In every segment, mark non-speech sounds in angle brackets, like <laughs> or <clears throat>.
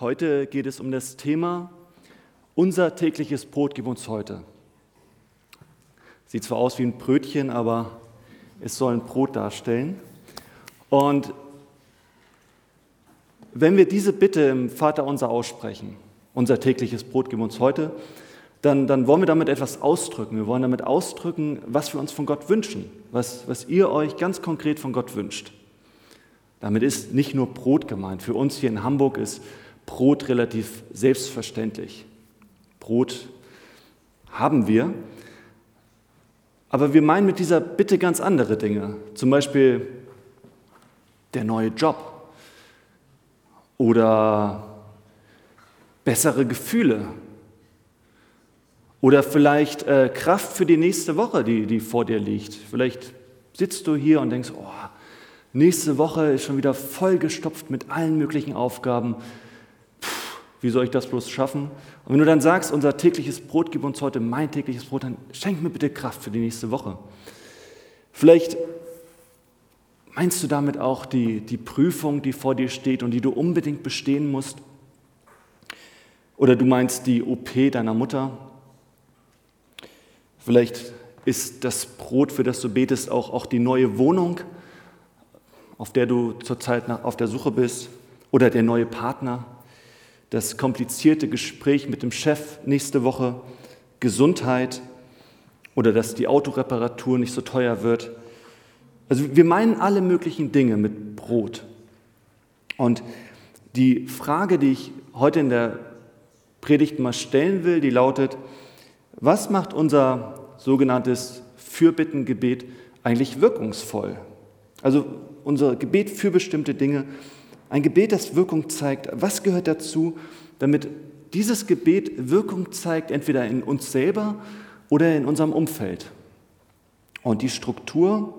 Heute geht es um das Thema Unser tägliches Brot gib uns heute. Sieht zwar aus wie ein Brötchen, aber es soll ein Brot darstellen. Und wenn wir diese Bitte im Vater unser aussprechen, unser tägliches Brot gib uns heute, dann, dann wollen wir damit etwas ausdrücken. Wir wollen damit ausdrücken, was wir uns von Gott wünschen, was, was ihr euch ganz konkret von Gott wünscht. Damit ist nicht nur Brot gemeint. Für uns hier in Hamburg ist Brot relativ selbstverständlich. Brot haben wir, aber wir meinen mit dieser Bitte ganz andere Dinge. Zum Beispiel der neue Job oder bessere Gefühle oder vielleicht äh, Kraft für die nächste Woche, die, die vor dir liegt. Vielleicht sitzt du hier und denkst, oh, nächste Woche ist schon wieder vollgestopft mit allen möglichen Aufgaben. Wie soll ich das bloß schaffen? Und wenn du dann sagst, unser tägliches Brot gib uns heute mein tägliches Brot, dann schenk mir bitte Kraft für die nächste Woche. Vielleicht meinst du damit auch die, die Prüfung, die vor dir steht und die du unbedingt bestehen musst? Oder du meinst die OP deiner Mutter Vielleicht ist das Brot, für das du betest, auch, auch die neue Wohnung, auf der du zurzeit auf der Suche bist, oder der neue Partner, das komplizierte Gespräch mit dem Chef nächste Woche, Gesundheit oder dass die Autoreparatur nicht so teuer wird. Also wir meinen alle möglichen Dinge mit Brot. Und die Frage, die ich heute in der Predigt mal stellen will, die lautet, was macht unser sogenanntes Fürbittengebet eigentlich wirkungsvoll? Also unser Gebet für bestimmte Dinge, ein Gebet, das Wirkung zeigt. Was gehört dazu, damit dieses Gebet Wirkung zeigt, entweder in uns selber oder in unserem Umfeld? Und die Struktur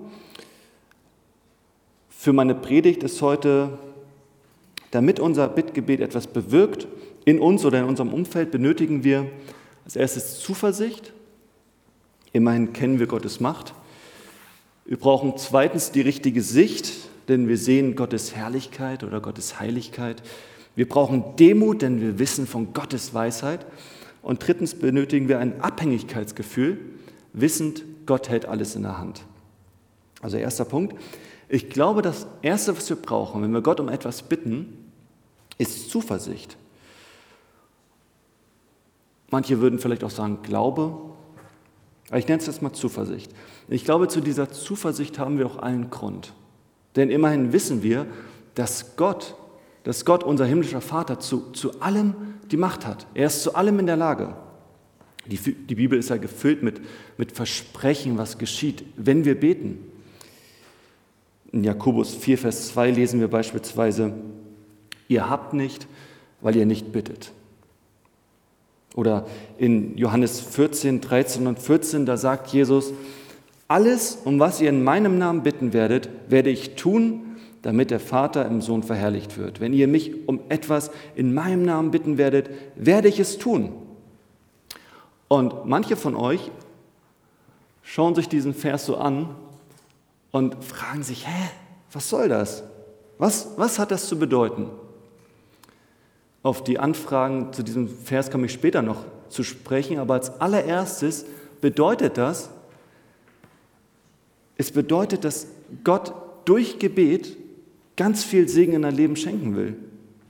für meine Predigt ist heute, damit unser Bittgebet etwas bewirkt, in uns oder in unserem Umfeld benötigen wir als erstes Zuversicht. Immerhin kennen wir Gottes Macht. Wir brauchen zweitens die richtige Sicht, denn wir sehen Gottes Herrlichkeit oder Gottes Heiligkeit. Wir brauchen Demut, denn wir wissen von Gottes Weisheit. Und drittens benötigen wir ein Abhängigkeitsgefühl, wissend, Gott hält alles in der Hand. Also erster Punkt. Ich glaube, das Erste, was wir brauchen, wenn wir Gott um etwas bitten, ist Zuversicht. Manche würden vielleicht auch sagen Glaube, aber ich nenne es jetzt mal Zuversicht. Ich glaube, zu dieser Zuversicht haben wir auch allen Grund. Denn immerhin wissen wir, dass Gott, dass Gott, unser himmlischer Vater, zu, zu allem die Macht hat. Er ist zu allem in der Lage. Die, die Bibel ist ja gefüllt mit, mit Versprechen, was geschieht, wenn wir beten. In Jakobus 4, Vers 2 lesen wir beispielsweise, ihr habt nicht, weil ihr nicht bittet. Oder in Johannes 14, 13 und 14, da sagt Jesus, alles, um was ihr in meinem Namen bitten werdet, werde ich tun, damit der Vater im Sohn verherrlicht wird. Wenn ihr mich um etwas in meinem Namen bitten werdet, werde ich es tun. Und manche von euch schauen sich diesen Vers so an und fragen sich, hä, was soll das? Was, was hat das zu bedeuten? Auf die Anfragen zu diesem Vers komme ich später noch zu sprechen, aber als allererstes bedeutet das, es bedeutet, dass Gott durch Gebet ganz viel Segen in dein Leben schenken will.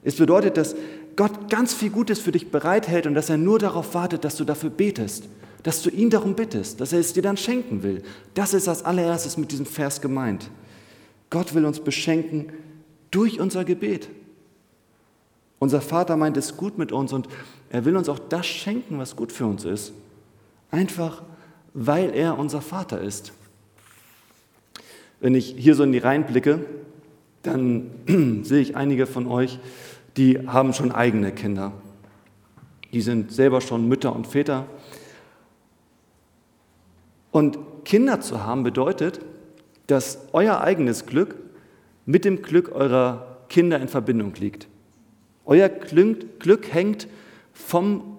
Es bedeutet, dass Gott ganz viel Gutes für dich bereithält und dass er nur darauf wartet, dass du dafür betest, dass du ihn darum bittest, dass er es dir dann schenken will. Das ist als allererstes mit diesem Vers gemeint. Gott will uns beschenken durch unser Gebet. Unser Vater meint es gut mit uns und er will uns auch das schenken, was gut für uns ist. Einfach, weil er unser Vater ist. Wenn ich hier so in die Reihen blicke, dann <clears throat> sehe ich einige von euch, die haben schon eigene Kinder. Die sind selber schon Mütter und Väter. Und Kinder zu haben bedeutet, dass euer eigenes Glück mit dem Glück eurer Kinder in Verbindung liegt. Euer Glück hängt vom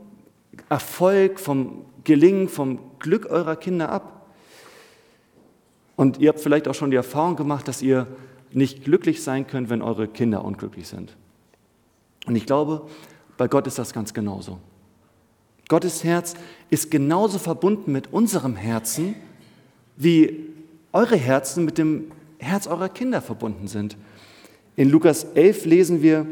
Erfolg, vom Gelingen, vom Glück eurer Kinder ab. Und ihr habt vielleicht auch schon die Erfahrung gemacht, dass ihr nicht glücklich sein könnt, wenn eure Kinder unglücklich sind. Und ich glaube, bei Gott ist das ganz genauso. Gottes Herz ist genauso verbunden mit unserem Herzen, wie eure Herzen mit dem Herz eurer Kinder verbunden sind. In Lukas 11 lesen wir,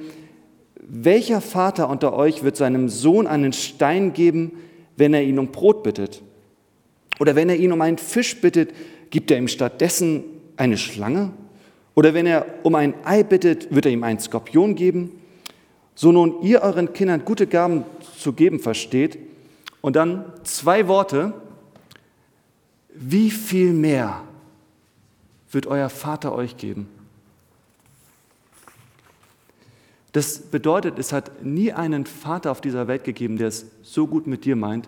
welcher Vater unter euch wird seinem Sohn einen Stein geben, wenn er ihn um Brot bittet? Oder wenn er ihn um einen Fisch bittet, gibt er ihm stattdessen eine Schlange? Oder wenn er um ein Ei bittet, wird er ihm einen Skorpion geben? So nun ihr euren Kindern gute Gaben zu geben versteht, und dann zwei Worte, wie viel mehr wird euer Vater euch geben? Das bedeutet, es hat nie einen Vater auf dieser Welt gegeben, der es so gut mit dir meint,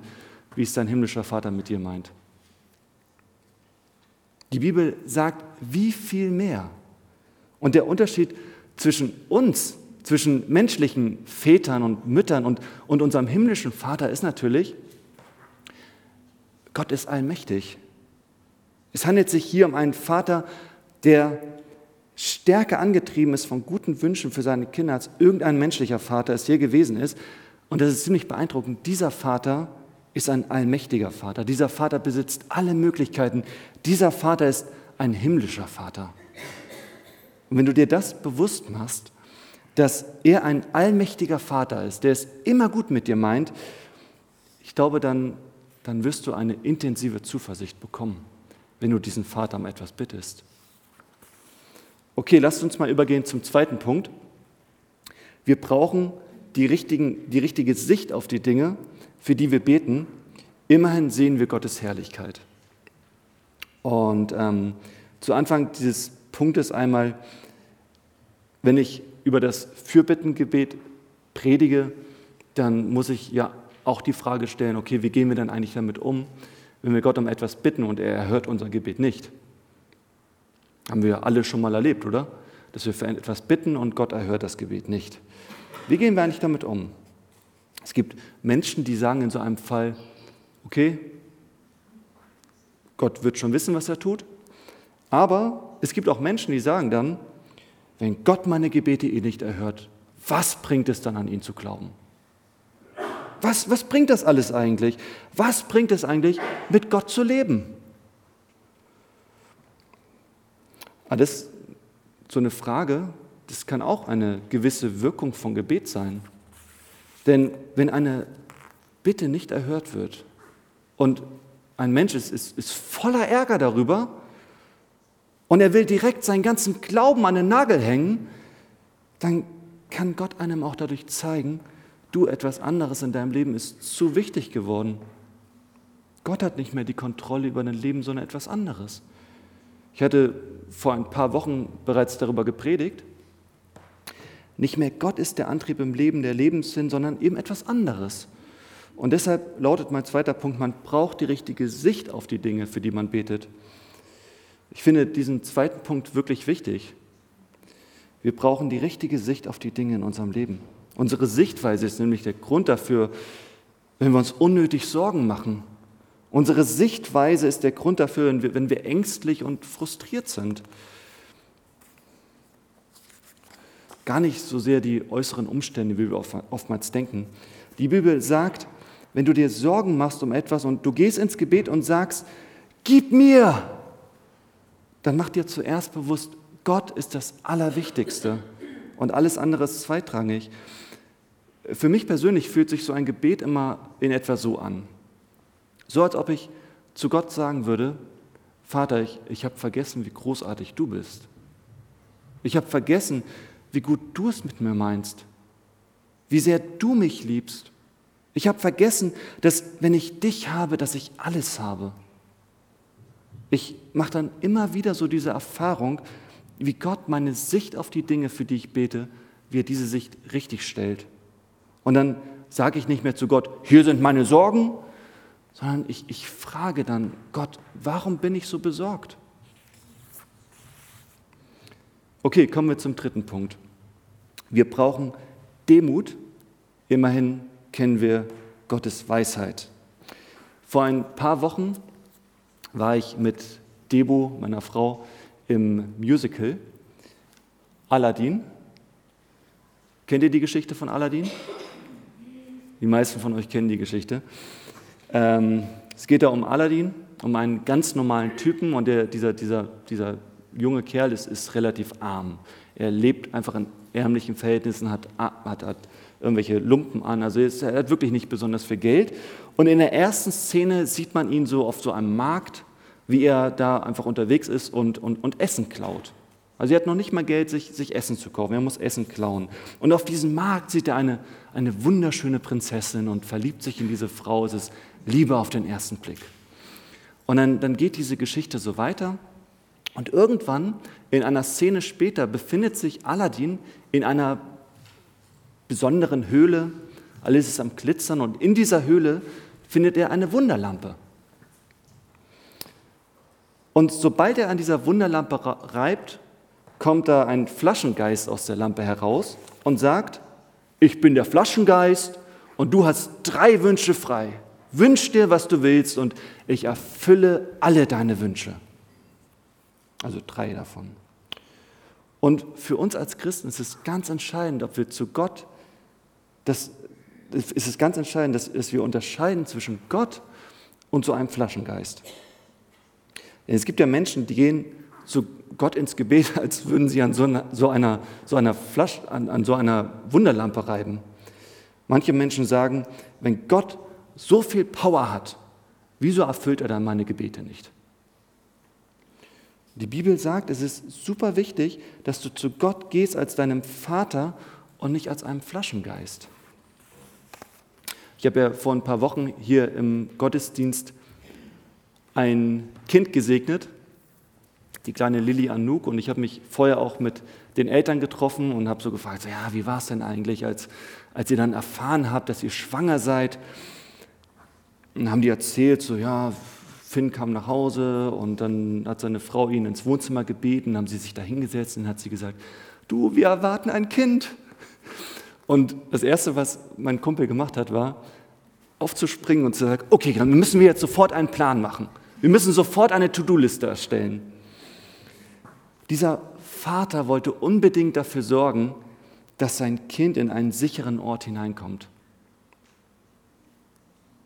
wie es dein himmlischer Vater mit dir meint. Die Bibel sagt, wie viel mehr. Und der Unterschied zwischen uns, zwischen menschlichen Vätern und Müttern und, und unserem himmlischen Vater ist natürlich, Gott ist allmächtig. Es handelt sich hier um einen Vater, der stärker angetrieben ist von guten Wünschen für seine Kinder, als irgendein menschlicher Vater es je gewesen ist. Und das ist ziemlich beeindruckend. Dieser Vater ist ein allmächtiger Vater. Dieser Vater besitzt alle Möglichkeiten. Dieser Vater ist ein himmlischer Vater. Und wenn du dir das bewusst machst, dass er ein allmächtiger Vater ist, der es immer gut mit dir meint, ich glaube, dann, dann wirst du eine intensive Zuversicht bekommen, wenn du diesen Vater um etwas bittest. Okay, lasst uns mal übergehen zum zweiten Punkt. Wir brauchen die, richtigen, die richtige Sicht auf die Dinge, für die wir beten. Immerhin sehen wir Gottes Herrlichkeit. Und ähm, zu Anfang dieses Punktes einmal, wenn ich über das Fürbittengebet predige, dann muss ich ja auch die Frage stellen, okay, wie gehen wir dann eigentlich damit um, wenn wir Gott um etwas bitten und er erhört unser Gebet nicht? Haben wir alle schon mal erlebt, oder? Dass wir für etwas bitten und Gott erhört das Gebet nicht. Wie gehen wir eigentlich damit um? Es gibt Menschen, die sagen in so einem Fall, okay, Gott wird schon wissen, was er tut. Aber es gibt auch Menschen, die sagen dann, wenn Gott meine Gebete eh nicht erhört, was bringt es dann an ihn zu glauben? Was, was bringt das alles eigentlich? Was bringt es eigentlich, mit Gott zu leben? Ist so eine Frage, das kann auch eine gewisse Wirkung von Gebet sein. Denn wenn eine Bitte nicht erhört wird und ein Mensch ist, ist, ist voller Ärger darüber und er will direkt seinen ganzen Glauben an den Nagel hängen, dann kann Gott einem auch dadurch zeigen, du etwas anderes in deinem Leben ist zu wichtig geworden. Gott hat nicht mehr die Kontrolle über dein Leben, sondern etwas anderes. Ich hatte vor ein paar Wochen bereits darüber gepredigt. Nicht mehr Gott ist der Antrieb im Leben, der Lebenssinn, sondern eben etwas anderes. Und deshalb lautet mein zweiter Punkt, man braucht die richtige Sicht auf die Dinge, für die man betet. Ich finde diesen zweiten Punkt wirklich wichtig. Wir brauchen die richtige Sicht auf die Dinge in unserem Leben. Unsere Sichtweise ist nämlich der Grund dafür, wenn wir uns unnötig Sorgen machen. Unsere Sichtweise ist der Grund dafür, wenn wir, ängstlich und frustriert sind. Gar nicht so sehr die äußeren Umstände, wie wir oftmals denken. Die Bibel sagt, wenn du dir Sorgen machst um etwas und du gehst ins Gebet und sagst, gib mir, dann mach dir zuerst bewusst, Gott ist das Allerwichtigste und alles andere ist zweitrangig. Für mich persönlich fühlt sich so ein Gebet immer in etwa so an. So als ob ich zu Gott sagen würde, Vater, ich, ich habe vergessen, wie großartig du bist. Ich habe vergessen, wie gut du es mit mir meinst, wie sehr du mich liebst. Ich habe vergessen, dass wenn ich dich habe, dass ich alles habe. Ich mache dann immer wieder so diese Erfahrung, wie Gott meine Sicht auf die Dinge, für die ich bete, wie er diese Sicht richtig stellt. Und dann sage ich nicht mehr zu Gott, hier sind meine Sorgen, sondern ich, ich frage dann Gott, warum bin ich so besorgt? Okay, kommen wir zum dritten Punkt. Wir brauchen Demut. Immerhin kennen wir Gottes Weisheit. Vor ein paar Wochen war ich mit Debo, meiner Frau, im Musical Aladdin. Kennt ihr die Geschichte von Aladdin? Die meisten von euch kennen die Geschichte. Ähm, es geht da um Aladdin, um einen ganz normalen Typen und der, dieser, dieser, dieser junge Kerl ist, ist relativ arm. Er lebt einfach in ärmlichen Verhältnissen, hat, hat, hat irgendwelche Lumpen an, also er hat wirklich nicht besonders viel Geld. Und in der ersten Szene sieht man ihn so auf so einem Markt, wie er da einfach unterwegs ist und, und, und Essen klaut. Also er hat noch nicht mal Geld, sich, sich Essen zu kaufen, er muss Essen klauen. Und auf diesem Markt sieht er eine, eine wunderschöne Prinzessin und verliebt sich in diese Frau. Es ist Liebe auf den ersten Blick. Und dann, dann geht diese Geschichte so weiter. Und irgendwann, in einer Szene später, befindet sich Aladdin in einer besonderen Höhle. Alles ist am Glitzern und in dieser Höhle findet er eine Wunderlampe. Und sobald er an dieser Wunderlampe reibt, kommt da ein Flaschengeist aus der Lampe heraus und sagt, ich bin der Flaschengeist und du hast drei Wünsche frei. Wünsch dir, was du willst und ich erfülle alle deine Wünsche. Also drei davon. Und für uns als Christen ist es ganz entscheidend, ob wir zu Gott, das ist es ganz entscheidend, dass, dass wir unterscheiden zwischen Gott und so einem Flaschengeist. Denn es gibt ja Menschen, die gehen zu Gott ins Gebet, <laughs> als würden sie an so einer, so einer, so einer Flasche, an, an so einer Wunderlampe reiben. Manche Menschen sagen, wenn Gott so viel Power hat, wieso erfüllt er dann meine Gebete nicht? Die Bibel sagt, es ist super wichtig, dass du zu Gott gehst als deinem Vater und nicht als einem Flaschengeist. Ich habe ja vor ein paar Wochen hier im Gottesdienst ein Kind gesegnet, die kleine Lilly Anouk, und ich habe mich vorher auch mit den Eltern getroffen und habe so gefragt, so, ja, wie war es denn eigentlich, als, als ihr dann erfahren habt, dass ihr schwanger seid? Und haben die erzählt, so ja, Finn kam nach Hause und dann hat seine Frau ihn ins Wohnzimmer gebeten, haben sie sich da hingesetzt und hat sie gesagt, du, wir erwarten ein Kind. Und das Erste, was mein Kumpel gemacht hat, war, aufzuspringen und zu sagen, okay, dann müssen wir jetzt sofort einen Plan machen. Wir müssen sofort eine To-Do-Liste erstellen. Dieser Vater wollte unbedingt dafür sorgen, dass sein Kind in einen sicheren Ort hineinkommt.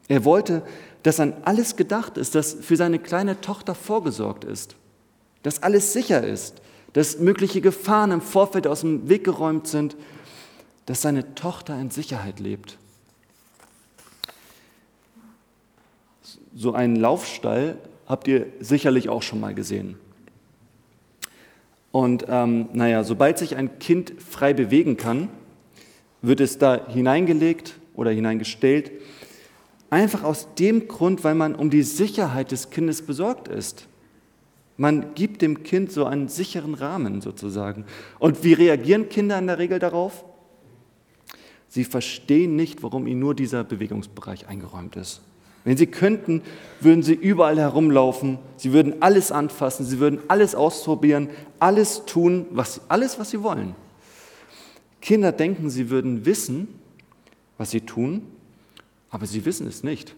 Er wollte, dass an alles gedacht ist, dass für seine kleine Tochter vorgesorgt ist, dass alles sicher ist, dass mögliche Gefahren im Vorfeld aus dem Weg geräumt sind, dass seine Tochter in Sicherheit lebt. So einen Laufstall habt ihr sicherlich auch schon mal gesehen. Und ähm, naja, sobald sich ein Kind frei bewegen kann, wird es da hineingelegt oder hineingestellt Einfach aus dem Grund, weil man um die Sicherheit des Kindes besorgt ist. Man gibt dem Kind so einen sicheren Rahmen sozusagen. Und wie reagieren Kinder in der Regel darauf? Sie verstehen nicht, warum ihnen nur dieser Bewegungsbereich eingeräumt ist. Wenn sie könnten, würden sie überall herumlaufen, sie würden alles anfassen, sie würden alles ausprobieren, alles tun, was, alles, was sie wollen. Kinder denken, sie würden wissen, was sie tun, aber sie wissen es nicht.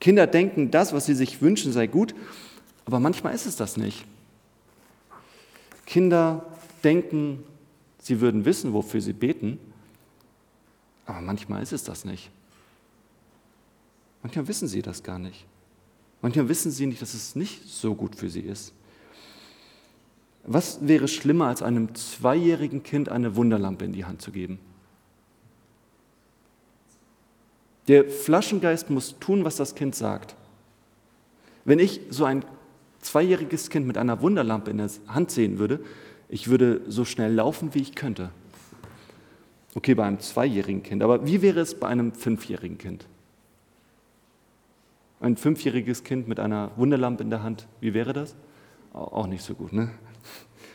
Kinder denken, das, was sie sich wünschen, sei gut, aber manchmal ist es das nicht. Kinder denken, sie würden wissen, wofür sie beten, aber manchmal ist es das nicht. Manchmal wissen sie das gar nicht. Manchmal wissen sie nicht, dass es nicht so gut für sie ist. Was wäre schlimmer, als einem zweijährigen Kind eine Wunderlampe in die Hand zu geben? Der Flaschengeist muss tun, was das Kind sagt. Wenn ich so ein zweijähriges Kind mit einer Wunderlampe in der Hand sehen würde, ich würde so schnell laufen, wie ich könnte. Okay, bei einem zweijährigen Kind, aber wie wäre es bei einem fünfjährigen Kind? Ein fünfjähriges Kind mit einer Wunderlampe in der Hand, wie wäre das? Auch nicht so gut, ne?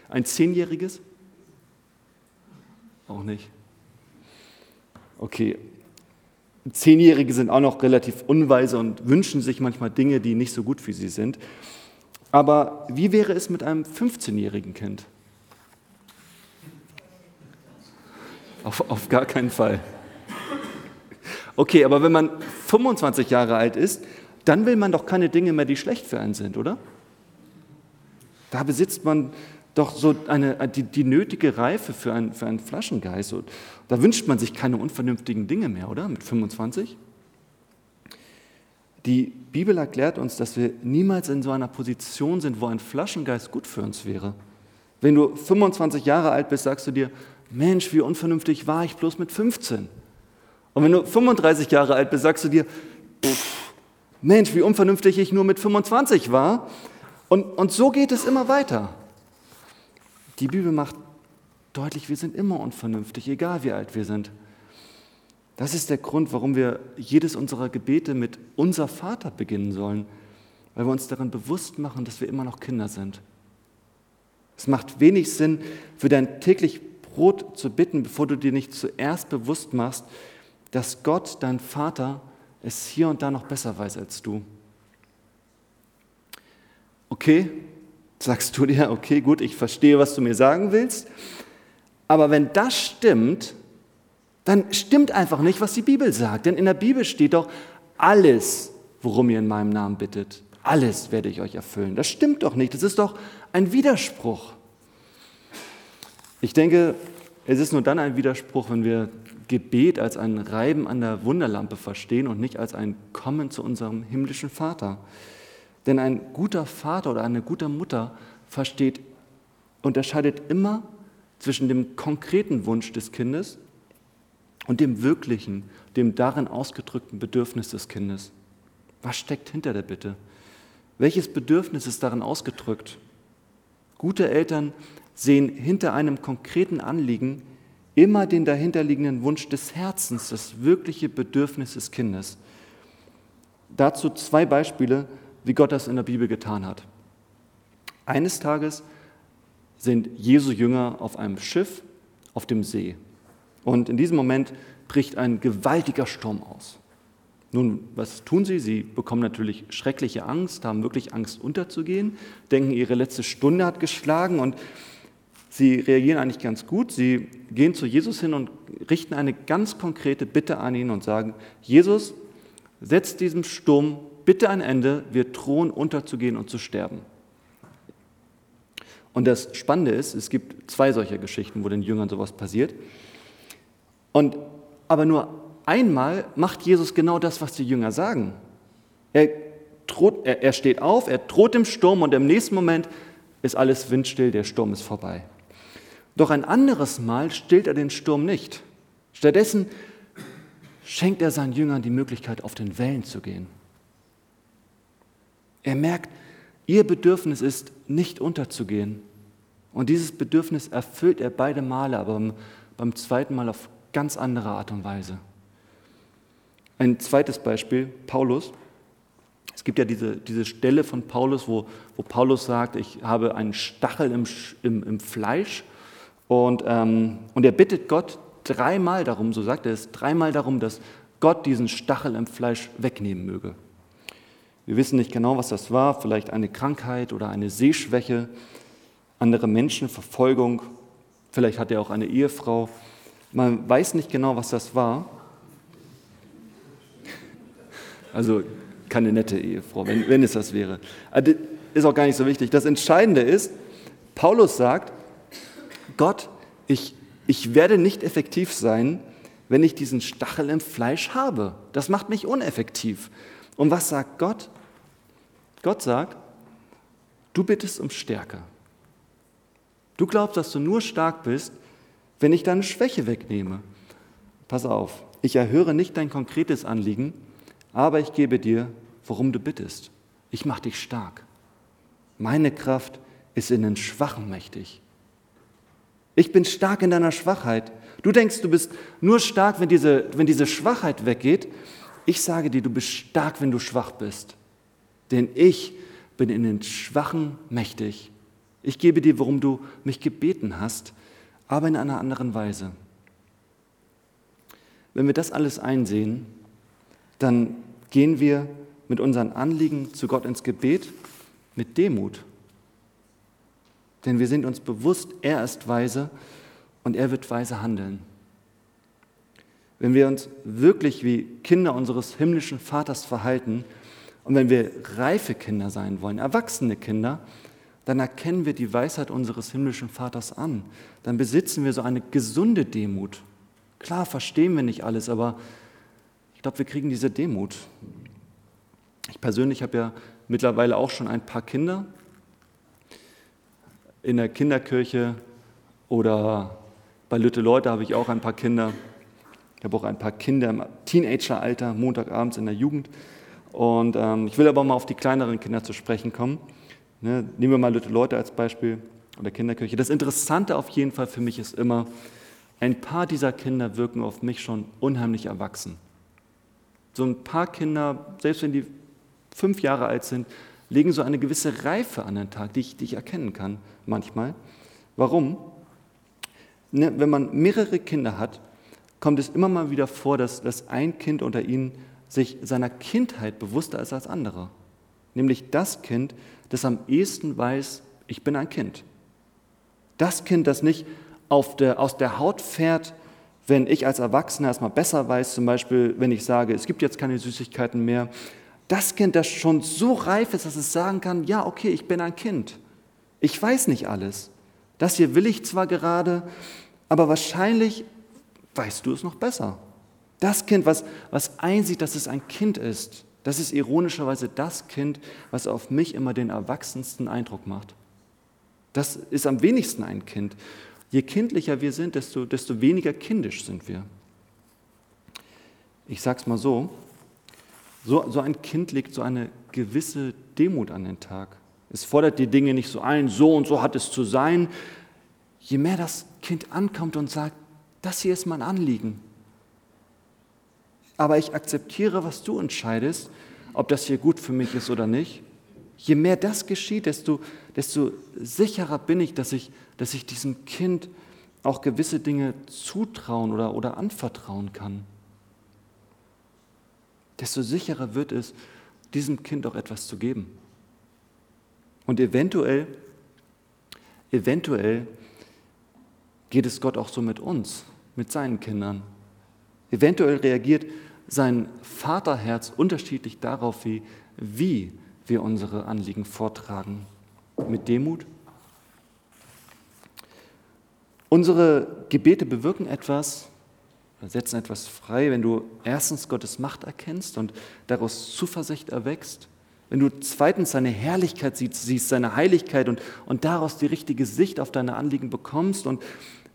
Ein zehnjähriges? Auch nicht. Okay, Zehnjährige sind auch noch relativ unweise und wünschen sich manchmal Dinge, die nicht so gut für sie sind. Aber wie wäre es mit einem 15-jährigen Kind? Auf, auf gar keinen Fall. Okay, aber wenn man 25 Jahre alt ist, dann will man doch keine Dinge mehr, die schlecht für einen sind, oder? Da besitzt man doch so eine, die, die nötige Reife für, ein, für einen Flaschengeist. Und da wünscht man sich keine unvernünftigen Dinge mehr, oder? Mit 25? Die Bibel erklärt uns, dass wir niemals in so einer Position sind, wo ein Flaschengeist gut für uns wäre. Wenn du 25 Jahre alt bist, sagst du dir, Mensch, wie unvernünftig war ich bloß mit 15. Und wenn du 35 Jahre alt bist, sagst du dir, pff, Mensch, wie unvernünftig ich nur mit 25 war. Und, und so geht es immer weiter. Die Bibel macht deutlich, wir sind immer unvernünftig, egal wie alt wir sind. Das ist der Grund, warum wir jedes unserer Gebete mit unser Vater beginnen sollen, weil wir uns darin bewusst machen, dass wir immer noch Kinder sind. Es macht wenig Sinn, für dein täglich Brot zu bitten, bevor du dir nicht zuerst bewusst machst, dass Gott, dein Vater, es hier und da noch besser weiß als du. Okay, sagst du dir, okay, gut, ich verstehe, was du mir sagen willst. Aber wenn das stimmt, dann stimmt einfach nicht, was die Bibel sagt. Denn in der Bibel steht doch, alles, worum ihr in meinem Namen bittet, alles werde ich euch erfüllen. Das stimmt doch nicht. Das ist doch ein Widerspruch. Ich denke, es ist nur dann ein Widerspruch, wenn wir Gebet als ein Reiben an der Wunderlampe verstehen und nicht als ein Kommen zu unserem himmlischen Vater. Denn ein guter Vater oder eine gute Mutter versteht, unterscheidet immer zwischen dem konkreten Wunsch des Kindes und dem wirklichen, dem darin ausgedrückten Bedürfnis des Kindes. Was steckt hinter der Bitte? Welches Bedürfnis ist darin ausgedrückt? Gute Eltern sehen hinter einem konkreten Anliegen immer den dahinterliegenden Wunsch des Herzens, das wirkliche Bedürfnis des Kindes. Dazu zwei Beispiele, wie Gott das in der Bibel getan hat. Eines Tages sind Jesu Jünger auf einem Schiff auf dem See. Und in diesem Moment bricht ein gewaltiger Sturm aus. Nun, was tun sie? Sie bekommen natürlich schreckliche Angst, haben wirklich Angst unterzugehen, denken, ihre letzte Stunde hat geschlagen und sie reagieren eigentlich ganz gut. Sie gehen zu Jesus hin und richten eine ganz konkrete Bitte an ihn und sagen, Jesus, setz diesem Sturm bitte ein Ende, wir drohen unterzugehen und zu sterben. Und das Spannende ist, es gibt zwei solcher Geschichten, wo den Jüngern sowas passiert. Und, aber nur einmal macht Jesus genau das, was die Jünger sagen. Er, droht, er, er steht auf, er droht dem Sturm und im nächsten Moment ist alles windstill, der Sturm ist vorbei. Doch ein anderes Mal stillt er den Sturm nicht. Stattdessen schenkt er seinen Jüngern die Möglichkeit, auf den Wellen zu gehen. Er merkt, ihr Bedürfnis ist, nicht unterzugehen. Und dieses Bedürfnis erfüllt er beide Male, aber beim, zweiten Mal auf ganz andere Art und Weise. Ein zweites Beispiel, Paulus. Es gibt ja diese, diese Stelle von Paulus, wo, wo Paulus sagt, ich habe einen Stachel im, im, im Fleisch und, ähm, und er bittet Gott dreimal darum, so sagt er es, dreimal darum, dass Gott diesen Stachel im Fleisch wegnehmen möge. Wir wissen nicht genau, was das war, vielleicht eine Krankheit oder eine Sehschwäche, andere Menschenverfolgung, vielleicht hat er auch eine Ehefrau. Man weiß nicht genau, was das war. Also keine nette Ehefrau, wenn, wenn es das wäre. Also, ist auch gar nicht so wichtig. Das Entscheidende ist, Paulus sagt, Gott, ich, ich werde nicht effektiv sein, wenn ich diesen Stachel im Fleisch habe. Das macht mich uneffektiv. Und was sagt Gott? Gott sagt, du bittest um Stärke. Du glaubst, dass du nur stark bist, wenn ich deine Schwäche wegnehme. Pass auf, ich erhöre nicht dein konkretes Anliegen, aber ich gebe dir, worum du bittest. Ich mache dich stark. Meine Kraft ist in den Schwachen mächtig. Ich bin stark in deiner Schwachheit. Du denkst, du bist nur stark, wenn diese, wenn diese Schwachheit weggeht. Ich sage dir, du bist stark, wenn du schwach bist. Denn ich bin in den Schwachen mächtig. Ich gebe dir, worum du mich gebeten hast, aber in einer anderen Weise. Wenn wir das alles einsehen, dann gehen wir mit unseren Anliegen zu Gott ins Gebet mit Demut. Denn wir sind uns bewusst, er ist weise und er wird weise handeln. Wenn wir uns wirklich wie Kinder unseres himmlischen Vaters verhalten und wenn wir reife Kinder sein wollen, erwachsene Kinder, dann erkennen wir die Weisheit unseres himmlischen Vaters an. Dann besitzen wir so eine gesunde Demut. Klar verstehen wir nicht alles, aber ich glaube, wir kriegen diese Demut. Ich persönlich habe ja mittlerweile auch schon ein paar Kinder. In der Kinderkirche oder bei Lütte Leute habe ich auch ein paar Kinder. Ich habe auch ein paar Kinder im Teenageralter, Montagabends in der Jugend. Und ähm, ich will aber mal auf die kleineren Kinder zu sprechen kommen. Ne, nehmen wir mal Leute als Beispiel oder Kinderkirche. Das Interessante auf jeden Fall für mich ist immer, ein paar dieser Kinder wirken auf mich schon unheimlich erwachsen. So ein paar Kinder, selbst wenn die fünf Jahre alt sind, legen so eine gewisse Reife an den Tag, die ich, die ich erkennen kann manchmal. Warum? Ne, wenn man mehrere Kinder hat, kommt es immer mal wieder vor, dass, dass ein Kind unter ihnen sich seiner Kindheit bewusster ist als andere. Nämlich das Kind, das am ehesten weiß, ich bin ein Kind. Das Kind, das nicht der, aus der Haut fährt, wenn ich als Erwachsener erstmal besser weiß, zum Beispiel, wenn ich sage, es gibt jetzt keine Süßigkeiten mehr. Das Kind, das schon so reif ist, dass es sagen kann, ja, okay, ich bin ein Kind. Ich weiß nicht alles. Das hier will ich zwar gerade, aber wahrscheinlich weißt du es noch besser. Das Kind, was, was einsieht, dass es ein Kind ist, das ist ironischerweise das Kind, was auf mich immer den erwachsensten Eindruck macht. Das ist am wenigsten ein Kind. Je kindlicher wir sind, desto, desto weniger kindisch sind wir. Ich sage es mal so, so, so ein Kind legt so eine gewisse Demut an den Tag. Es fordert die Dinge nicht so ein, so und so hat es zu sein. Je mehr das Kind ankommt und sagt, das hier ist mein Anliegen, aber ich akzeptiere, was du entscheidest, ob das hier gut für mich ist oder nicht. Je mehr das geschieht, desto, desto sicherer bin ich dass, ich, dass ich diesem Kind auch gewisse Dinge zutrauen oder, oder anvertrauen kann. Desto sicherer wird es, diesem Kind auch etwas zu geben. Und eventuell, eventuell geht es Gott auch so mit uns, mit seinen Kindern. Eventuell reagiert sein Vaterherz unterschiedlich darauf, wie, wie wir unsere Anliegen vortragen. Mit Demut. Unsere Gebete bewirken etwas, setzen etwas frei, wenn du erstens Gottes Macht erkennst und daraus Zuversicht erwächst, wenn du zweitens seine Herrlichkeit siehst, seine Heiligkeit und, und daraus die richtige Sicht auf deine Anliegen bekommst und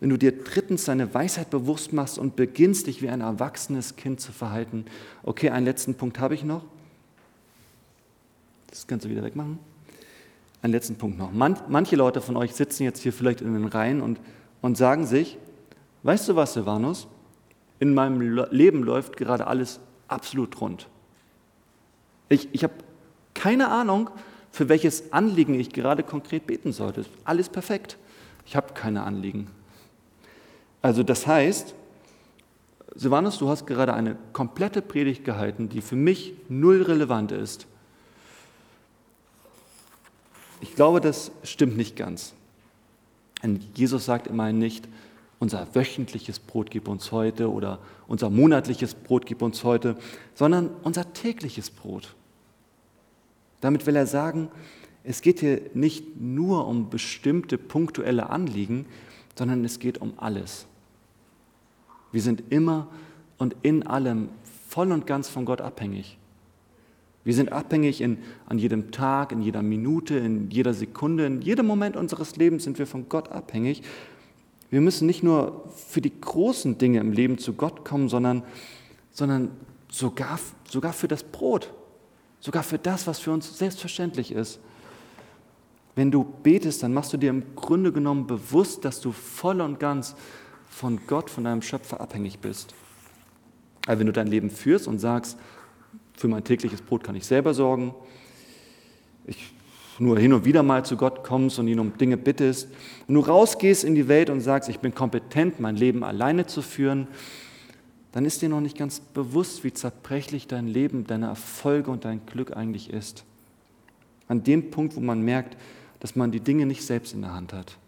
wenn du dir drittens deine Weisheit bewusst machst und beginnst, dich wie ein erwachsenes Kind zu verhalten. Okay, einen letzten Punkt habe ich noch. Das kannst du wieder wegmachen. Einen letzten Punkt noch. Man, manche Leute von euch sitzen jetzt hier vielleicht in den Reihen und, und sagen sich, weißt du was, Silvanus? In meinem Leben läuft gerade alles absolut rund. Ich, ich habe keine Ahnung, für welches Anliegen ich gerade konkret beten sollte. Alles perfekt. Ich habe keine Anliegen. Also das heißt, Silvanus, du hast gerade eine komplette Predigt gehalten, die für mich null relevant ist. Ich glaube, das stimmt nicht ganz. Denn Jesus sagt immerhin nicht, unser wöchentliches Brot gib uns heute oder unser monatliches Brot gib uns heute, sondern unser tägliches Brot. Damit will er sagen, es geht hier nicht nur um bestimmte punktuelle Anliegen, sondern es geht um alles. Wir sind immer und in allem voll und ganz von Gott abhängig. Wir sind abhängig in, an jedem Tag, in jeder Minute, in jeder Sekunde, in jedem Moment unseres Lebens sind wir von Gott abhängig. Wir müssen nicht nur für die großen Dinge im Leben zu Gott kommen, sondern, sondern sogar, sogar für das Brot, sogar für das, was für uns selbstverständlich ist. Wenn du betest, dann machst du dir im Grunde genommen bewusst, dass du voll und ganz von Gott, von deinem Schöpfer abhängig bist. Also wenn du dein Leben führst und sagst, für mein tägliches Brot kann ich selber sorgen, ich nur hin und wieder mal zu Gott kommst und ihn um Dinge bittest, und du rausgehst in die Welt und sagst, ich bin kompetent, mein Leben alleine zu führen, dann ist dir noch nicht ganz bewusst, wie zerbrechlich dein Leben, deine Erfolge und dein Glück eigentlich ist. An dem Punkt, wo man merkt, dass man die Dinge nicht selbst in der Hand hat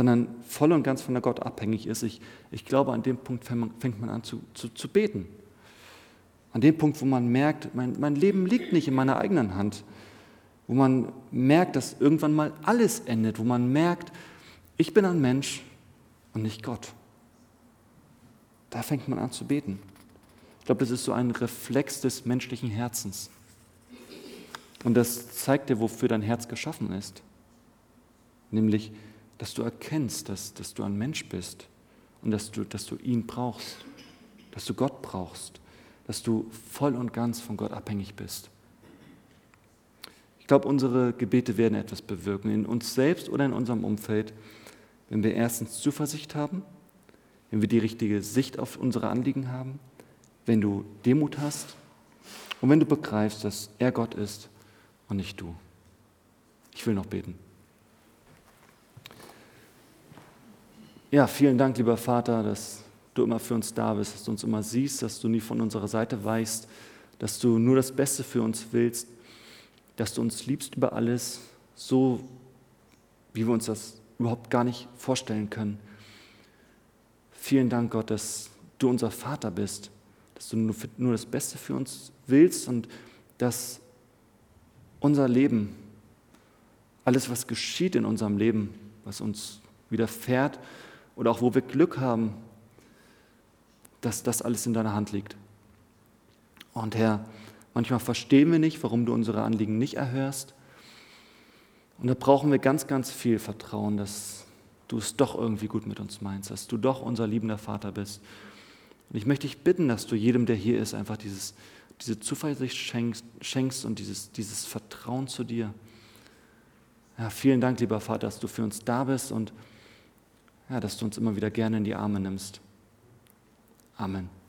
sondern voll und ganz von der Gott abhängig ist. Ich, ich glaube, an dem Punkt fängt man an zu, zu, zu beten. An dem Punkt, wo man merkt, mein, mein Leben liegt nicht in meiner eigenen Hand. wo man merkt, dass irgendwann mal alles endet, wo man merkt, ich bin ein Mensch und nicht Gott. Da fängt man an zu beten. Ich glaube, das ist so ein Reflex des menschlichen Herzens. Und das zeigt dir, wofür dein Herz geschaffen ist. Nämlich, dass du erkennst, dass, dass du ein Mensch bist und dass du, dass du ihn brauchst, dass du Gott brauchst, dass du voll und ganz von Gott abhängig bist. Ich glaube, unsere Gebete werden etwas bewirken, in uns selbst oder in unserem Umfeld, wenn wir erstens Zuversicht haben, wenn wir die richtige Sicht auf unsere Anliegen haben, wenn du Demut hast und wenn du begreifst, dass er Gott ist und nicht du. Ich will noch beten. Ja, vielen Dank, lieber Vater, dass du immer für uns da bist, dass du uns immer siehst, dass du nie von unserer Seite weißt, dass du nur das Beste für uns willst, dass du uns liebst über alles, so wie wir uns das überhaupt gar nicht vorstellen können. Vielen Dank, Gott, dass du unser Vater bist, dass du nur, nur das Beste für uns willst und dass unser Leben, alles, was geschieht in unserem Leben, was uns widerfährt oder auch wo wir Glück haben, dass das alles in deiner Hand liegt. Und Herr, manchmal verstehen wir nicht, warum du unsere Anliegen nicht erhörst. Und da brauchen wir ganz, ganz viel Vertrauen, dass du es doch irgendwie gut mit uns meinst, dass du doch unser liebender Vater bist. Und ich möchte dich bitten, dass du jedem, der hier ist, einfach dieses, diese Zuversicht schenkst, schenkst und dieses, dieses Vertrauen zu dir. Ja, vielen Dank, lieber Vater, dass du für uns da bist und ja, dass du uns immer wieder gerne in die Arme nimmst. Amen.